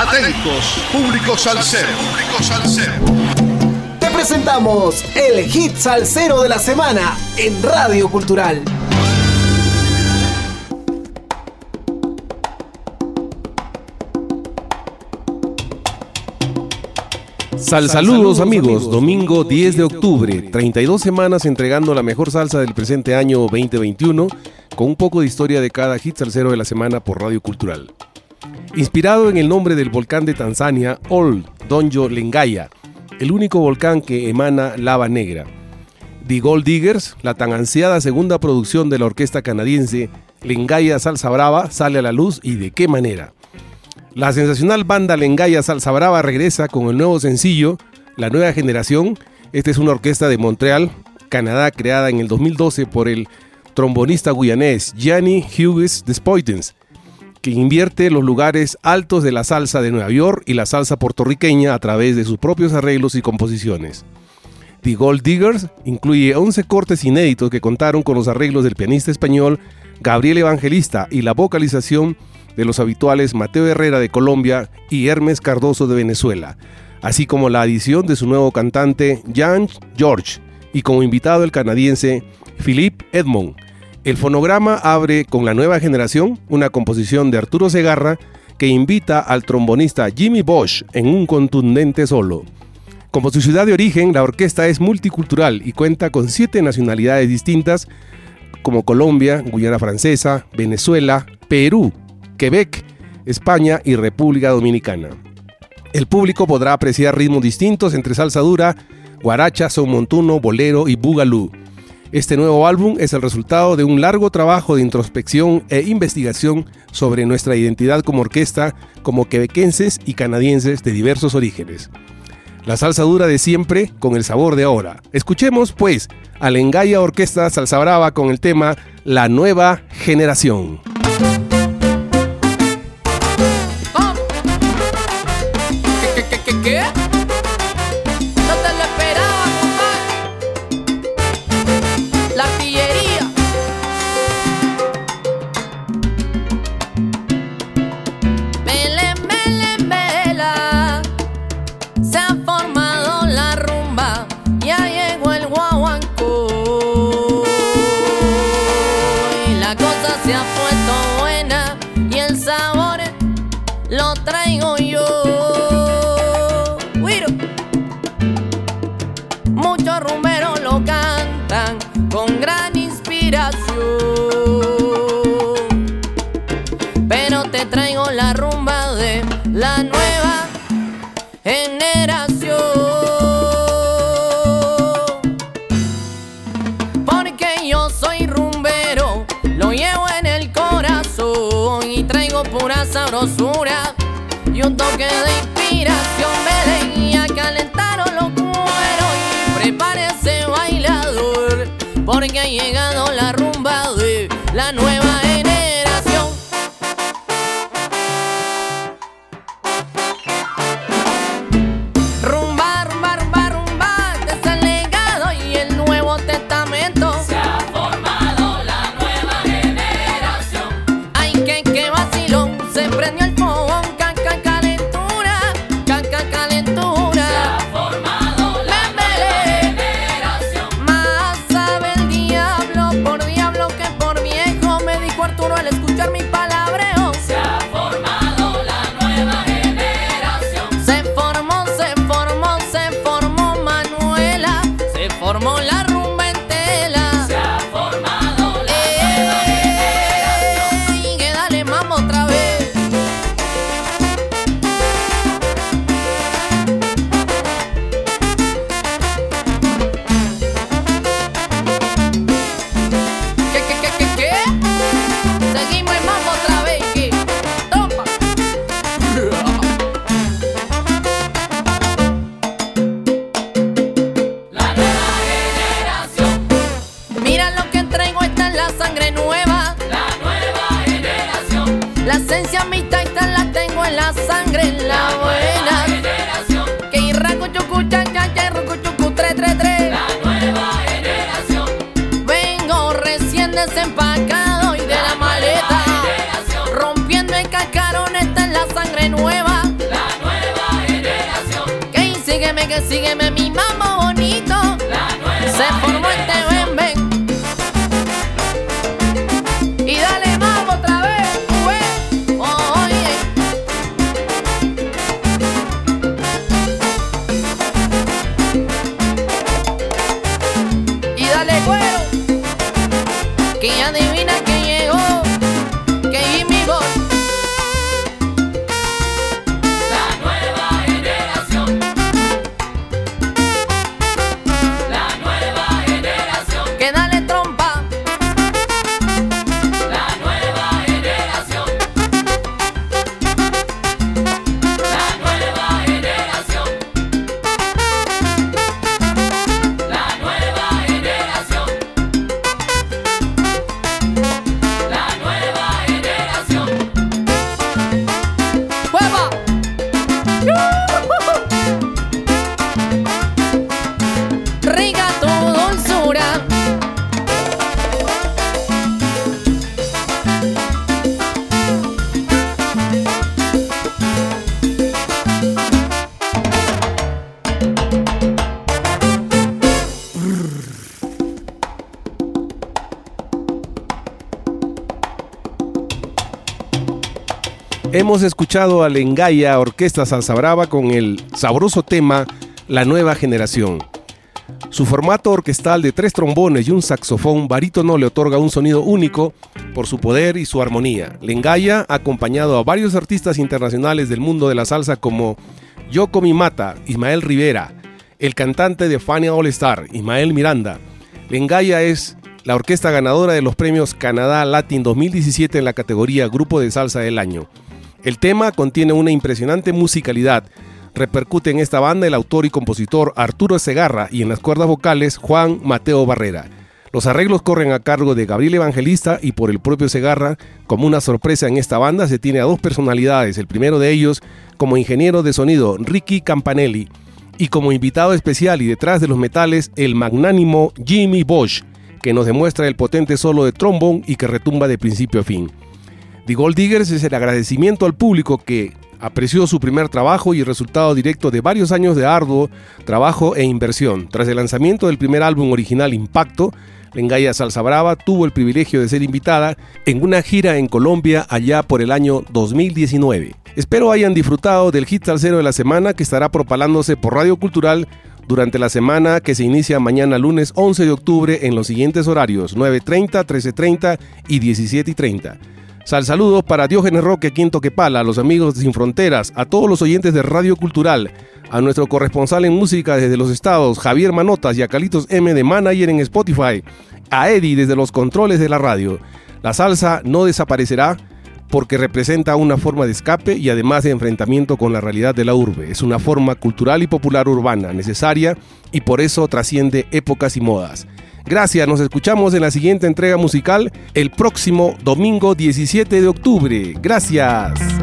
Atentos, público salsero. Público salsero. Te presentamos el hit salsero de la semana en Radio Cultural. Sal saludos amigos, domingo 10 de octubre, 32 semanas entregando la mejor salsa del presente año 2021 con un poco de historia de cada hit salsero de la semana por Radio Cultural. Inspirado en el nombre del volcán de Tanzania, Ol Donjo Lengaya, el único volcán que emana lava negra. The Gold Diggers, la tan ansiada segunda producción de la orquesta canadiense Lengaya Salsa Brava, sale a la luz y de qué manera. La sensacional banda Lengaya Salsa Brava regresa con el nuevo sencillo, La Nueva Generación. Esta es una orquesta de Montreal, Canadá, creada en el 2012 por el trombonista guyanés Gianni Hughes Despoitens, que invierte los lugares altos de la salsa de Nueva York y la salsa puertorriqueña a través de sus propios arreglos y composiciones. The Gold Diggers incluye 11 cortes inéditos que contaron con los arreglos del pianista español Gabriel Evangelista y la vocalización de los habituales Mateo Herrera de Colombia y Hermes Cardoso de Venezuela, así como la adición de su nuevo cantante Jan George y como invitado el canadiense Philippe Edmond. El fonograma abre con La Nueva Generación, una composición de Arturo Segarra que invita al trombonista Jimmy Bosch en un contundente solo. Como su ciudad de origen, la orquesta es multicultural y cuenta con siete nacionalidades distintas como Colombia, Guyana Francesa, Venezuela, Perú, Quebec, España y República Dominicana. El público podrá apreciar ritmos distintos entre salsa dura, guaracha, son montuno, bolero y bugalú. Este nuevo álbum es el resultado de un largo trabajo de introspección e investigación sobre nuestra identidad como orquesta, como quebequenses y canadienses de diversos orígenes. La salsa dura de siempre con el sabor de ahora. Escuchemos, pues, a la Engaya Orquesta Salsa Brava con el tema La Nueva Generación. 家 y un toque de inspiración. Me leía calentaron los cueros y prepárese bailador porque ha llegado la Sígueme mi mamá bonito. Se formó este ven, ven. Y dale mambo otra vez, ven. Oye. Y dale cuero. Que adivina que Hemos escuchado a Lengaya Orquesta Salsa Brava con el sabroso tema La Nueva Generación. Su formato orquestal de tres trombones y un saxofón barítono le otorga un sonido único por su poder y su armonía. Lengaya ha acompañado a varios artistas internacionales del mundo de la salsa como Yoko Mimata, Ismael Rivera, el cantante de Fania All Star, Ismael Miranda. Lengaya es la orquesta ganadora de los premios Canadá Latin 2017 en la categoría Grupo de Salsa del Año. El tema contiene una impresionante musicalidad. Repercute en esta banda el autor y compositor Arturo Segarra y en las cuerdas vocales Juan Mateo Barrera. Los arreglos corren a cargo de Gabriel Evangelista y por el propio Segarra. Como una sorpresa en esta banda se tiene a dos personalidades, el primero de ellos como ingeniero de sonido Ricky Campanelli y como invitado especial y detrás de los metales el magnánimo Jimmy Bosch, que nos demuestra el potente solo de trombón y que retumba de principio a fin. The Gold Diggers es el agradecimiento al público que apreció su primer trabajo y el resultado directo de varios años de arduo trabajo e inversión. Tras el lanzamiento del primer álbum original Impacto, Lengaya Salsa Brava tuvo el privilegio de ser invitada en una gira en Colombia allá por el año 2019. Espero hayan disfrutado del hit salsero de la semana que estará propalándose por Radio Cultural durante la semana que se inicia mañana lunes 11 de octubre en los siguientes horarios 9.30, 13.30 y 17.30. Sal saludos para Diógenes Roque, Quinto Quepala, a los amigos de Sin Fronteras, a todos los oyentes de Radio Cultural, a nuestro corresponsal en música desde los estados, Javier Manotas y a Calitos M de Manager en Spotify, a Eddie desde los controles de la radio. La salsa no desaparecerá porque representa una forma de escape y además de enfrentamiento con la realidad de la urbe. Es una forma cultural y popular urbana necesaria y por eso trasciende épocas y modas. Gracias, nos escuchamos en la siguiente entrega musical el próximo domingo 17 de octubre. Gracias.